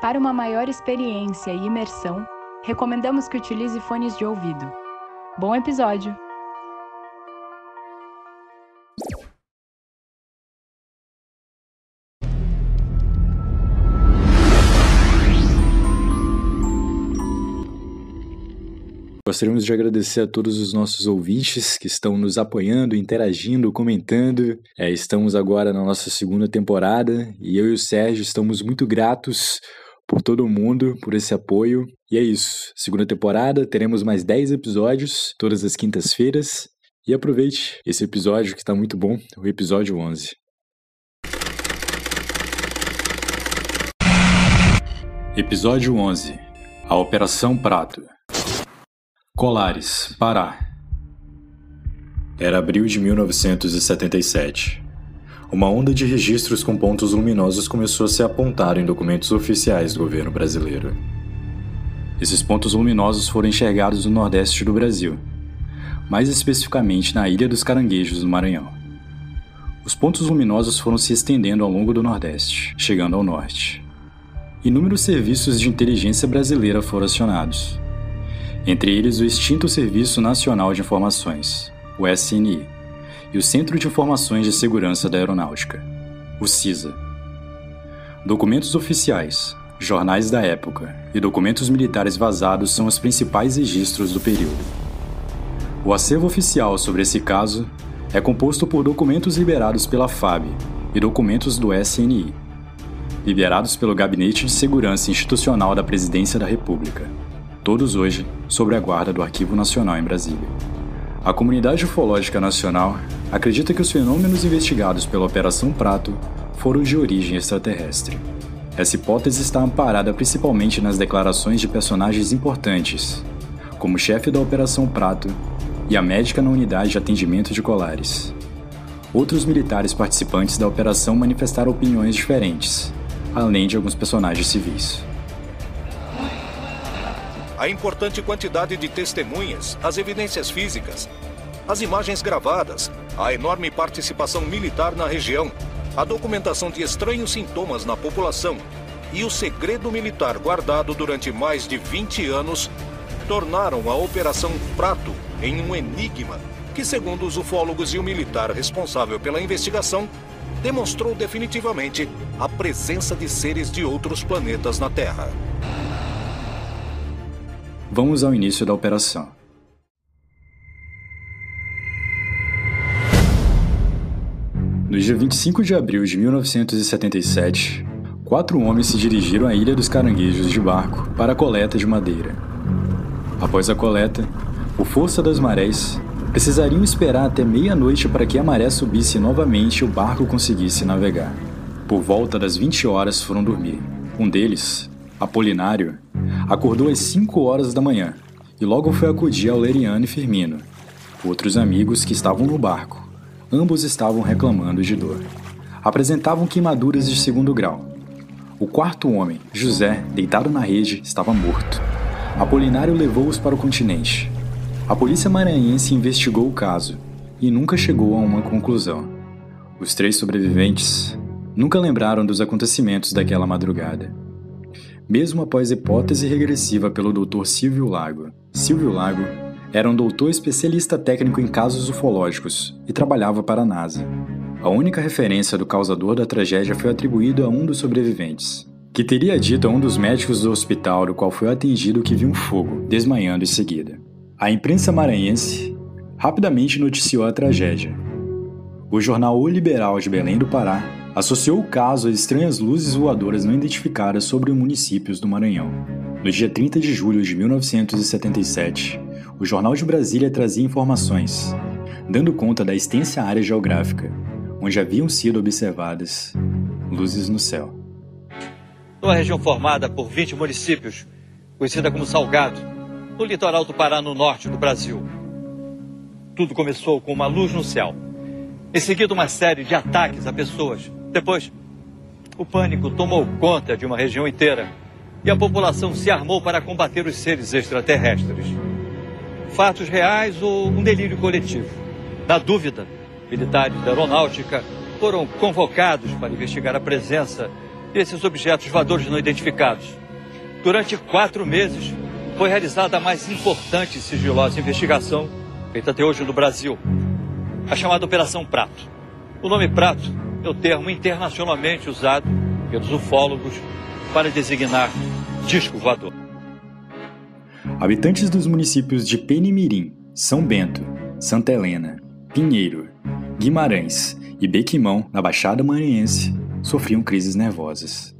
Para uma maior experiência e imersão, recomendamos que utilize fones de ouvido. Bom episódio! Gostaríamos de agradecer a todos os nossos ouvintes que estão nos apoiando, interagindo, comentando. É, estamos agora na nossa segunda temporada e eu e o Sérgio estamos muito gratos por todo mundo, por esse apoio. E é isso. Segunda temporada, teremos mais 10 episódios todas as quintas-feiras. E aproveite esse episódio que está muito bom, o episódio 11. Episódio 11 A Operação Prato Colares, Pará. Era abril de 1977. Uma onda de registros com pontos luminosos começou a se apontar em documentos oficiais do governo brasileiro. Esses pontos luminosos foram enxergados no nordeste do Brasil, mais especificamente na Ilha dos Caranguejos, no Maranhão. Os pontos luminosos foram se estendendo ao longo do Nordeste, chegando ao Norte. Inúmeros serviços de inteligência brasileira foram acionados entre eles o extinto Serviço Nacional de Informações, o SNI, e o Centro de Informações de Segurança da Aeronáutica, o CISA. Documentos oficiais, jornais da época e documentos militares vazados são os principais registros do período. O acervo oficial sobre esse caso é composto por documentos liberados pela FAB e documentos do SNI, liberados pelo Gabinete de Segurança Institucional da Presidência da República todos hoje sobre a guarda do Arquivo Nacional em Brasília. A comunidade ufológica nacional acredita que os fenômenos investigados pela Operação Prato foram de origem extraterrestre. Essa hipótese está amparada principalmente nas declarações de personagens importantes, como o chefe da Operação Prato e a médica na unidade de atendimento de colares. Outros militares participantes da operação manifestaram opiniões diferentes, além de alguns personagens civis a importante quantidade de testemunhas, as evidências físicas, as imagens gravadas, a enorme participação militar na região, a documentação de estranhos sintomas na população e o segredo militar guardado durante mais de 20 anos tornaram a Operação Prato em um enigma que, segundo os ufólogos e o militar responsável pela investigação, demonstrou definitivamente a presença de seres de outros planetas na Terra. Vamos ao início da operação. No dia 25 de abril de 1977, quatro homens se dirigiram à Ilha dos Caranguejos de barco para a coleta de madeira. Após a coleta, por força das marés, precisariam esperar até meia-noite para que a maré subisse novamente e o barco conseguisse navegar. Por volta das 20 horas foram dormir. Um deles, Apolinário, acordou às 5 horas da manhã e logo foi acudir ao Leriano e Firmino, outros amigos que estavam no barco. Ambos estavam reclamando de dor. Apresentavam queimaduras de segundo grau. O quarto homem, José, deitado na rede, estava morto. Apolinário levou-os para o continente. A polícia maranhense investigou o caso e nunca chegou a uma conclusão. Os três sobreviventes nunca lembraram dos acontecimentos daquela madrugada mesmo após hipótese regressiva pelo Dr. Silvio Lago. Silvio Lago era um doutor especialista técnico em casos ufológicos e trabalhava para a NASA. A única referência do causador da tragédia foi atribuída a um dos sobreviventes, que teria dito a um dos médicos do hospital do qual foi atingido que viu um fogo, desmaiando em seguida. A imprensa maranhense rapidamente noticiou a tragédia. O jornal O Liberal de Belém do Pará associou o caso a estranhas luzes voadoras não identificadas sobre os municípios do Maranhão. No dia 30 de julho de 1977, o Jornal de Brasília trazia informações, dando conta da extensa área geográfica, onde haviam sido observadas luzes no céu. Uma região formada por 20 municípios, conhecida como Salgado, no litoral do Pará, no norte do Brasil. Tudo começou com uma luz no céu. Em seguida, uma série de ataques a pessoas, depois, o pânico tomou conta de uma região inteira e a população se armou para combater os seres extraterrestres. Fatos reais ou um delírio coletivo? Na dúvida, militares da aeronáutica foram convocados para investigar a presença desses objetos voadores não identificados. Durante quatro meses, foi realizada a mais importante e sigilosa investigação feita até hoje no Brasil, a chamada Operação Prato. O nome Prato é o termo internacionalmente usado pelos ufólogos para designar disco voador. Habitantes dos municípios de Penimirim, São Bento, Santa Helena, Pinheiro, Guimarães e Bequimão, na Baixada Maranhense, sofriam crises nervosas.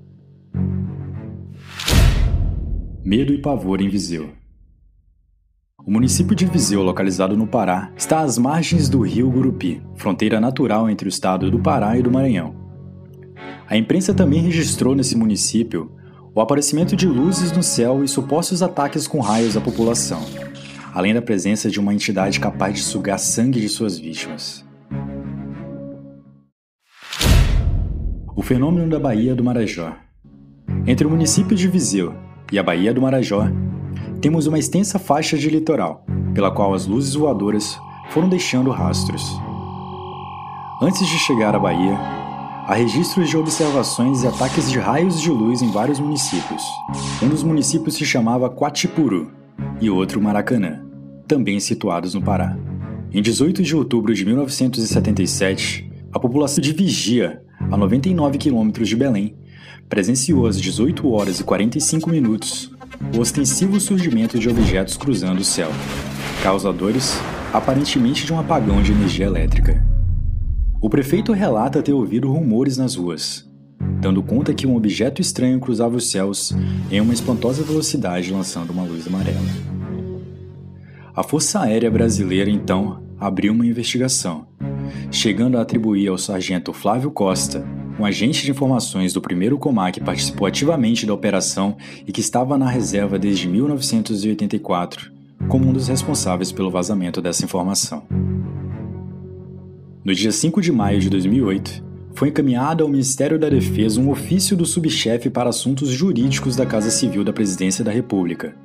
Medo e pavor em Viseu. O município de Viseu, localizado no Pará, está às margens do rio Gurupi, fronteira natural entre o estado do Pará e do Maranhão. A imprensa também registrou nesse município o aparecimento de luzes no céu e supostos ataques com raios à população, além da presença de uma entidade capaz de sugar sangue de suas vítimas. O fenômeno da Baía do Marajó. Entre o município de Viseu e a Baía do Marajó, temos uma extensa faixa de litoral, pela qual as luzes voadoras foram deixando rastros. Antes de chegar à Bahia, há registros de observações e ataques de raios de luz em vários municípios. Um dos municípios se chamava Quatipuru e outro Maracanã, também situados no Pará. Em 18 de outubro de 1977, a população de Vigia a 99 quilômetros de Belém, presenciou às 18 horas e 45 minutos o ostensivo surgimento de objetos cruzando o céu, causadores aparentemente de um apagão de energia elétrica. O prefeito relata ter ouvido rumores nas ruas, dando conta que um objeto estranho cruzava os céus em uma espantosa velocidade lançando uma luz amarela. A Força Aérea Brasileira então abriu uma investigação chegando a atribuir ao sargento Flávio Costa, um agente de informações do primeiro Comar que participou ativamente da operação e que estava na reserva desde 1984, como um dos responsáveis pelo vazamento dessa informação. No dia 5 de maio de 2008, foi encaminhado ao Ministério da Defesa um ofício do subchefe para assuntos jurídicos da Casa Civil da Presidência da República,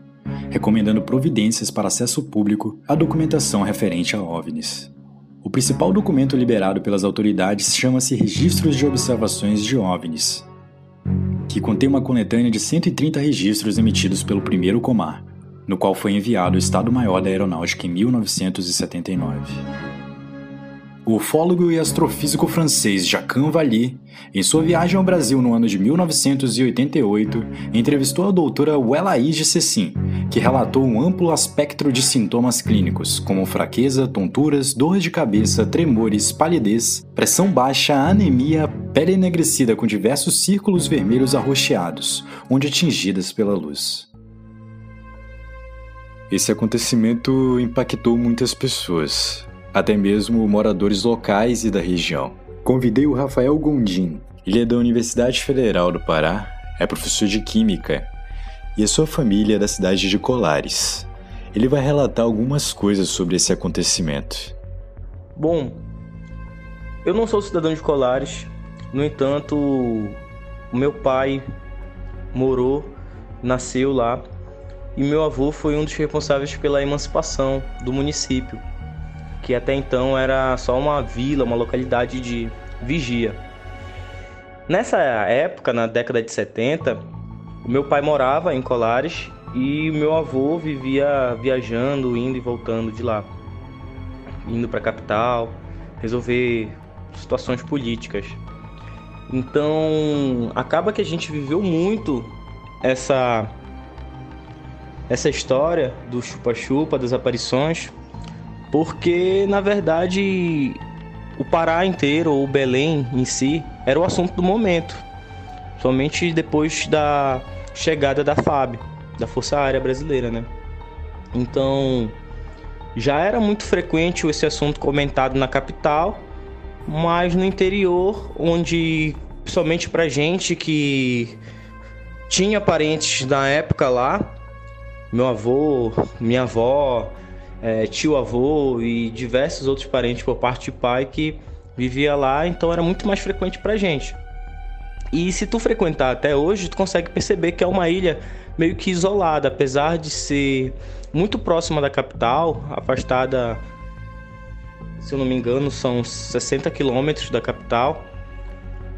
recomendando providências para acesso público à documentação referente a OVNIs. O principal documento liberado pelas autoridades chama-se Registros de Observações de OVNIs, que contém uma coletânea de 130 registros emitidos pelo primeiro Comar, no qual foi enviado o Estado-Maior da Aeronáutica em 1979. O ufólogo e astrofísico francês Jacques Vallée, em sua viagem ao Brasil no ano de 1988, entrevistou a doutora Welaide Cecim, que relatou um amplo espectro de sintomas clínicos, como fraqueza, tonturas, dor de cabeça, tremores, palidez, pressão baixa, anemia, pele enegrecida com diversos círculos vermelhos arroxeados, onde atingidas pela luz. Esse acontecimento impactou muitas pessoas, até mesmo moradores locais e da região. Convidei o Rafael Gondim, ele é da Universidade Federal do Pará, é professor de Química e a sua família é da cidade de Colares. Ele vai relatar algumas coisas sobre esse acontecimento. Bom, eu não sou cidadão de Colares, no entanto, o meu pai morou, nasceu lá e meu avô foi um dos responsáveis pela emancipação do município que até então era só uma vila, uma localidade de vigia. Nessa época, na década de 70, o meu pai morava em Colares e meu avô vivia viajando, indo e voltando de lá, indo para a capital, resolver situações políticas. Então, acaba que a gente viveu muito essa essa história do chupa-chupa, das aparições, porque na verdade o Pará inteiro, ou Belém em si, era o assunto do momento. Somente depois da chegada da FAB, da Força Aérea Brasileira, né? Então, já era muito frequente esse assunto comentado na capital, mas no interior, onde somente pra gente que tinha parentes da época lá, meu avô, minha avó, é, tio-avô e diversos outros parentes por parte de pai que vivia lá, então era muito mais frequente pra gente. E se tu frequentar até hoje, tu consegue perceber que é uma ilha meio que isolada, apesar de ser muito próxima da capital, afastada, se eu não me engano, são 60 quilômetros da capital.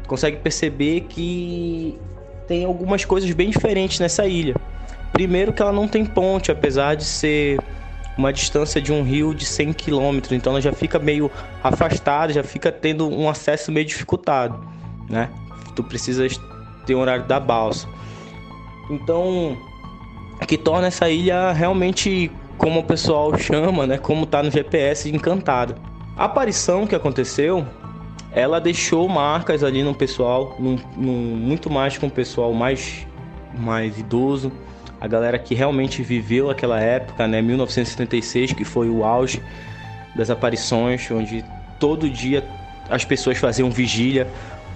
consegue perceber que tem algumas coisas bem diferentes nessa ilha. Primeiro que ela não tem ponte, apesar de ser uma distância de um rio de 100 km, então ela já fica meio afastada, já fica tendo um acesso meio dificultado, né? Tu precisas ter um horário da balsa. Então, que torna essa ilha realmente, como o pessoal chama, né, como tá no GPS, encantada. A aparição que aconteceu, ela deixou marcas ali no pessoal, num, num, muito mais com o pessoal mais, mais idoso, a galera que realmente viveu aquela época, né, 1976, que foi o auge das aparições, onde todo dia as pessoas faziam vigília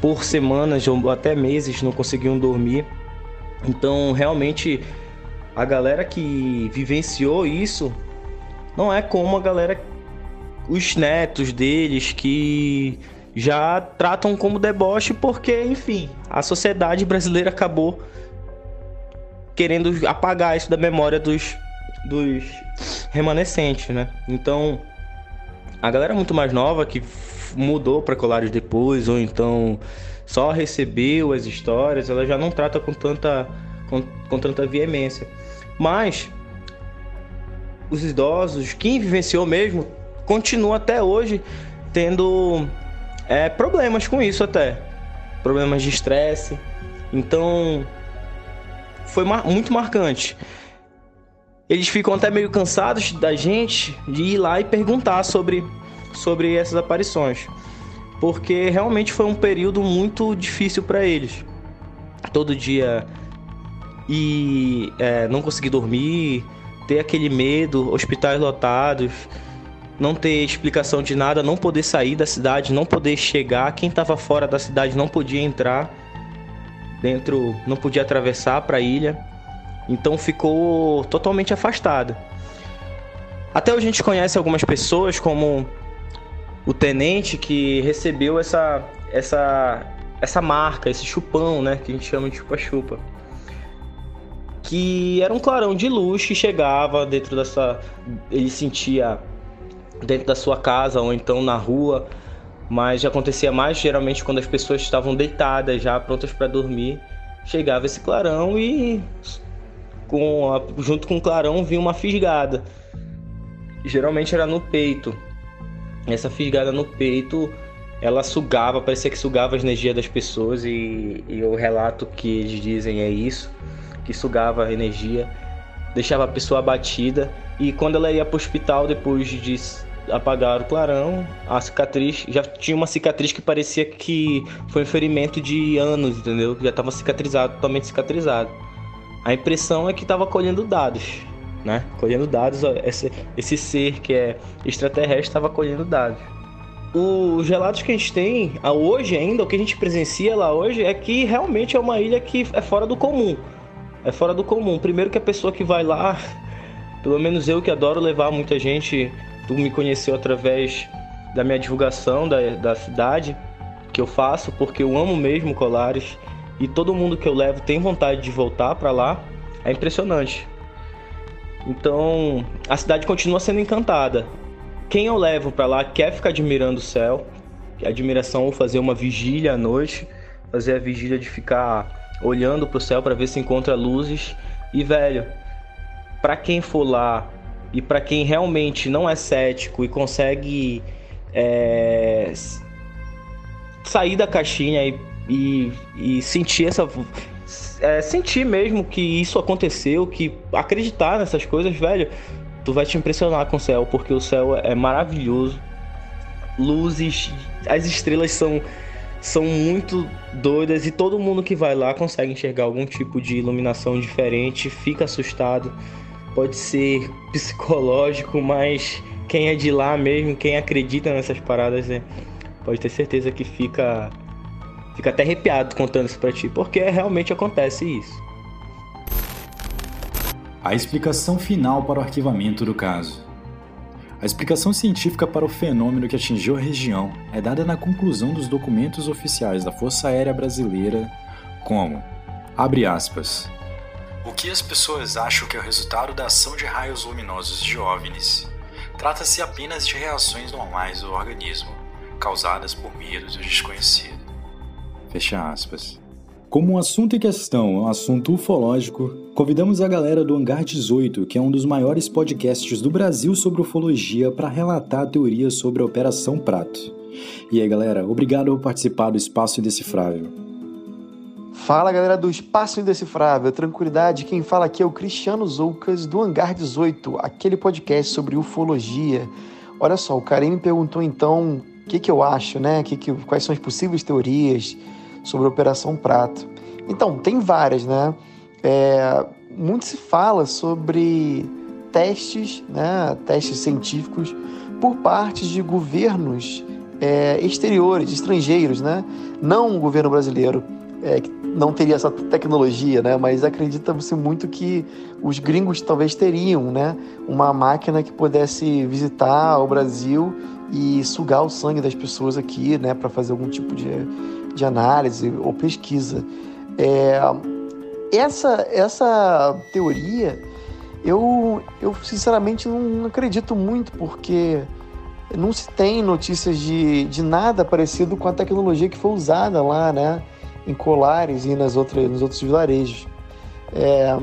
por semanas ou até meses não conseguiam dormir. Então, realmente a galera que vivenciou isso não é como a galera os netos deles que já tratam como deboche porque, enfim, a sociedade brasileira acabou querendo apagar isso da memória dos, dos remanescentes, né? Então, a galera muito mais nova que mudou para Colares depois, ou então só recebeu as histórias, ela já não trata com tanta, com, com tanta veemência. Mas os idosos, quem vivenciou mesmo, continua até hoje tendo é, problemas com isso até. Problemas de estresse. Então, foi mar muito marcante. Eles ficam até meio cansados da gente de ir lá e perguntar sobre, sobre essas aparições. Porque realmente foi um período muito difícil para eles. Todo dia e é, não conseguir dormir, ter aquele medo, hospitais lotados, não ter explicação de nada, não poder sair da cidade, não poder chegar, quem estava fora da cidade não podia entrar dentro, não podia atravessar para a ilha, então ficou totalmente afastada. Até a gente conhece algumas pessoas, como o tenente que recebeu essa, essa, essa marca, esse chupão, né, que a gente chama de chupa-chupa. Que era um clarão de luz que chegava dentro dessa. Ele sentia dentro da sua casa ou então na rua mas acontecia mais geralmente quando as pessoas estavam deitadas já prontas para dormir chegava esse clarão e com a, junto com o clarão vinha uma fisgada. Geralmente era no peito. Essa fisgada no peito ela sugava parecia que sugava a energia das pessoas e, e o relato que eles dizem é isso que sugava a energia deixava a pessoa abatida. E quando ela ia para o hospital depois de apagaram o clarão, a cicatriz já tinha uma cicatriz que parecia que foi um ferimento de anos, entendeu? Já estava cicatrizado, totalmente cicatrizado. A impressão é que estava colhendo dados, né? Colhendo dados, esse, esse ser que é extraterrestre estava colhendo dados. Os relatos que a gente tem hoje ainda, o que a gente presencia lá hoje é que realmente é uma ilha que é fora do comum. É fora do comum. Primeiro que a pessoa que vai lá, pelo menos eu que adoro levar muita gente Tu me conheceu através da minha divulgação da, da cidade que eu faço, porque eu amo mesmo Colares e todo mundo que eu levo tem vontade de voltar para lá. É impressionante. Então, a cidade continua sendo encantada. Quem eu levo para lá quer ficar admirando o céu, admiração ou fazer uma vigília à noite, fazer a vigília de ficar olhando para o céu para ver se encontra luzes. E velho, para quem for lá e para quem realmente não é cético e consegue é, sair da caixinha e, e, e sentir essa. É, sentir mesmo que isso aconteceu, que acreditar nessas coisas, velho, tu vai te impressionar com o céu, porque o céu é maravilhoso. Luzes, as estrelas são são muito doidas e todo mundo que vai lá consegue enxergar algum tipo de iluminação diferente, fica assustado pode ser psicológico, mas quem é de lá mesmo, quem acredita nessas paradas, né, pode ter certeza que fica fica até arrepiado contando isso para ti, porque realmente acontece isso. A explicação final para o arquivamento do caso. A explicação científica para o fenômeno que atingiu a região é dada na conclusão dos documentos oficiais da Força Aérea Brasileira como, abre aspas, o que as pessoas acham que é o resultado da ação de raios luminosos de OVNIs trata-se apenas de reações normais do organismo, causadas por medo do desconhecido. Fecha aspas. Como um assunto em questão é um assunto ufológico, convidamos a galera do Hangar 18, que é um dos maiores podcasts do Brasil sobre ufologia, para relatar teorias sobre a Operação Prato. E aí, galera, obrigado por participar do Espaço Indecifrável. Fala, galera do Espaço Indecifrável, tranquilidade. Quem fala aqui é o Cristiano Zoucas, do Hangar 18, aquele podcast sobre ufologia. Olha só, o Karim me perguntou então o que, que eu acho, né? Que, que, quais são as possíveis teorias sobre a Operação Prato. Então, tem várias, né? É, muito se fala sobre testes, né, testes científicos por parte de governos é, exteriores, estrangeiros, né? Não o governo brasileiro, é, que não teria essa tecnologia, né? Mas acredita-se muito que os gringos talvez teriam, né? Uma máquina que pudesse visitar o Brasil e sugar o sangue das pessoas aqui, né? Para fazer algum tipo de de análise ou pesquisa. É, essa, essa teoria eu, eu sinceramente não acredito muito, porque não se tem notícias de, de nada parecido com a tecnologia que foi usada lá, né? Em Colares e nas outras, nos outros vilarejos. É,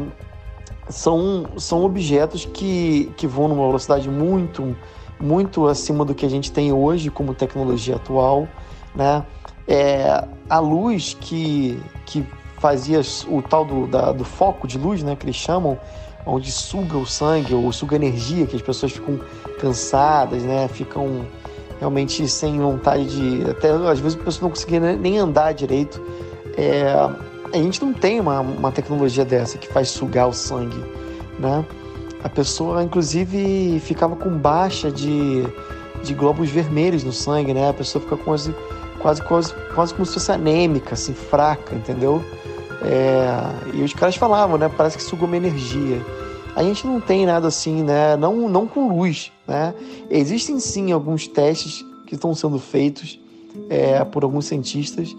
são, são objetos que, que voam numa velocidade muito, muito acima do que a gente tem hoje como tecnologia atual, né? É, a luz que, que fazia o tal do, da, do foco de luz, né, que eles chamam, onde suga o sangue ou suga energia, que as pessoas ficam cansadas, né, ficam realmente sem vontade de. Até às vezes a pessoa não conseguia nem andar direito. É, a gente não tem uma, uma tecnologia dessa que faz sugar o sangue, né? A pessoa, inclusive, ficava com baixa de, de glóbulos vermelhos no sangue, né? A pessoa fica as quase, quase, quase como se fosse anêmica, assim, fraca, entendeu? É, e os caras falavam, né? Parece que sugou uma energia. A gente não tem nada assim, né? Não, não com luz, né? Existem sim alguns testes que estão sendo feitos é, por alguns cientistas,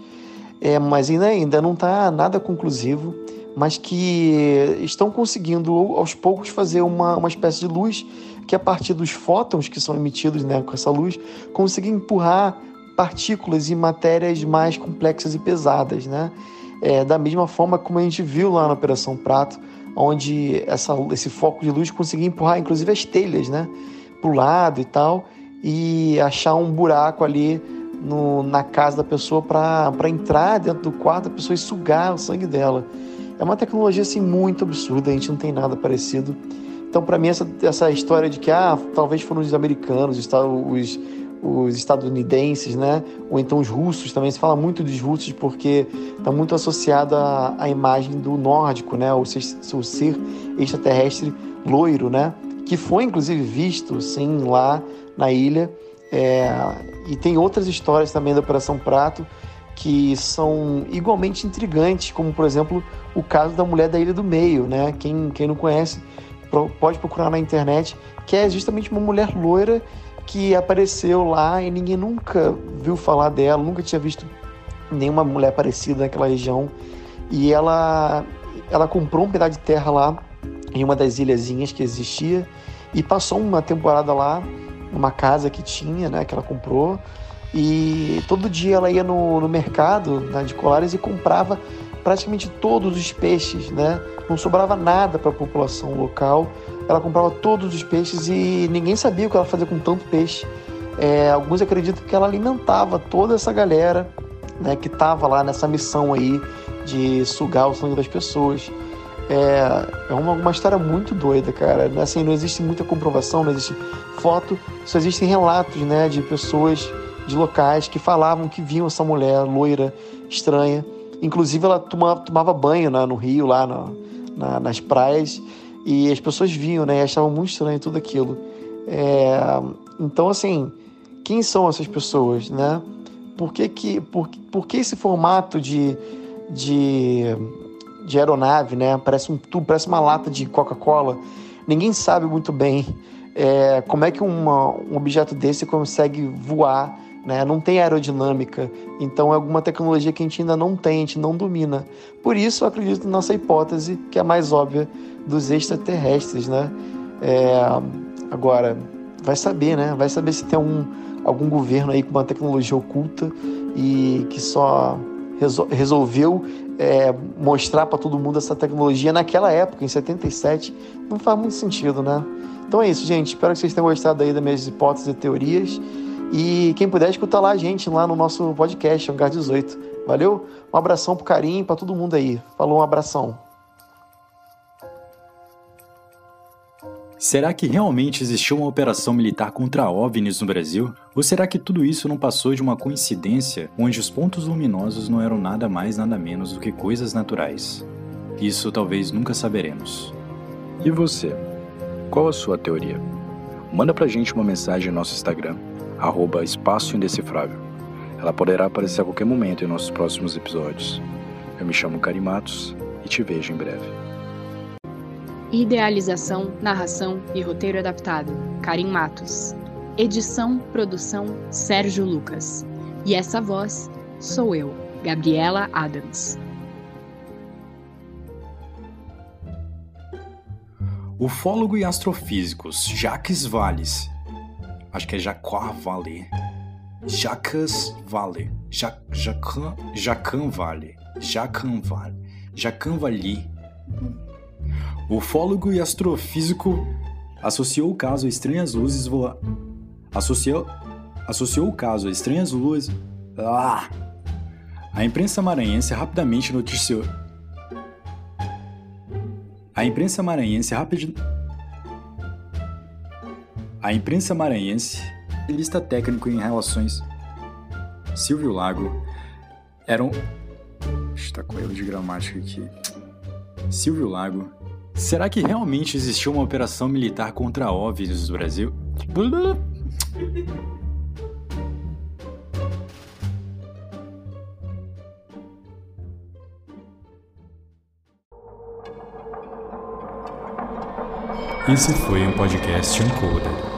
é, mas ainda, ainda não está nada conclusivo, mas que estão conseguindo aos poucos fazer uma, uma espécie de luz que a partir dos fótons que são emitidos né, com essa luz, conseguir empurrar partículas e matérias mais complexas e pesadas, né? É, da mesma forma como a gente viu lá na Operação Prato, onde essa, esse foco de luz conseguia empurrar inclusive as telhas, né? Para o lado e tal, e achar um buraco ali no, na casa da pessoa para entrar dentro do quarto da pessoa e sugar o sangue dela. É uma tecnologia assim muito absurda, a gente não tem nada parecido. Então, para mim, essa, essa história de que ah, talvez foram os americanos, os, os os estadunidenses, né? Ou então os russos também. Se fala muito dos russos porque está muito associado à, imagem do nórdico, né? O ser, o ser extraterrestre loiro, né? Que foi inclusive visto, sim, lá na ilha. É, e tem outras histórias também da Operação Prato que são igualmente intrigantes, como por exemplo o caso da mulher da Ilha do Meio, né? Quem, quem não conhece pode procurar na internet, que é justamente uma mulher loira que apareceu lá e ninguém nunca viu falar dela, nunca tinha visto nenhuma mulher parecida naquela região. E ela, ela comprou um pedaço de terra lá em uma das ilhazinhas que existia e passou uma temporada lá numa casa que tinha, né, que ela comprou. E todo dia ela ia no, no mercado né, de Colares e comprava praticamente todos os peixes, né? Não sobrava nada para a população local ela comprava todos os peixes e ninguém sabia o que ela fazia com tanto peixe. É, alguns acreditam que ela alimentava toda essa galera né, que estava lá nessa missão aí de sugar o sangue das pessoas. É, é uma, uma história muito doida, cara. Assim, não existe muita comprovação, não existe foto, só existem relatos né, de pessoas de locais que falavam que viam essa mulher loira, estranha. Inclusive, ela tomava, tomava banho né, no rio, lá na, nas praias, e as pessoas viam, né? E achavam muito estranho tudo aquilo. É, então, assim, quem são essas pessoas, né? Por que, que, por, por que esse formato de, de, de aeronave, né? Parece um tubo, parece uma lata de Coca-Cola. Ninguém sabe muito bem é, como é que uma, um objeto desse consegue voar, né? Não tem aerodinâmica, então é alguma tecnologia que a gente ainda não tem, a gente não domina. Por isso, eu acredito na nossa hipótese, que é a mais óbvia, dos extraterrestres, né? É, agora, vai saber, né? Vai saber se tem algum, algum governo aí com uma tecnologia oculta e que só resol resolveu é, mostrar para todo mundo essa tecnologia naquela época, em 77. Não faz muito sentido, né? Então é isso, gente. Espero que vocês tenham gostado aí das minhas hipóteses e teorias. E quem puder escutar lá a gente lá no nosso podcast, Hangar 18. Valeu? Um abração pro carinho, para todo mundo aí. Falou, um abração. Será que realmente existiu uma operação militar contra OVNIs no Brasil? Ou será que tudo isso não passou de uma coincidência onde os pontos luminosos não eram nada mais nada menos do que coisas naturais? Isso talvez nunca saberemos. E você? Qual a sua teoria? Manda pra gente uma mensagem no nosso Instagram, arroba espaço indecifrável. Ela poderá aparecer a qualquer momento em nossos próximos episódios. Eu me chamo Karimatos e te vejo em breve. Idealização, narração e roteiro adaptado: Karim Matos. Edição, produção: Sérgio Lucas. E essa voz sou eu, Gabriela Adams. Ufólogo e astrofísico Jacques Valles. Acho que é Jacques Vallée. Jacques Vallée. Jacan, Jacan Valley. Jacan Valley. Jacan Valley. O ufólogo e astrofísico associou o caso a estranhas luzes voar. Associou, associou o caso a estranhas luzes. Ah! A imprensa maranhense rapidamente noticiou. A imprensa maranhense rapidamente. A imprensa maranhense, lista técnico em relações. Silvio Lago era um. Está com erro de gramática aqui. Silvio Lago Será que realmente existiu uma operação militar contra OVNIs no Brasil? Esse foi um podcast Uncoder.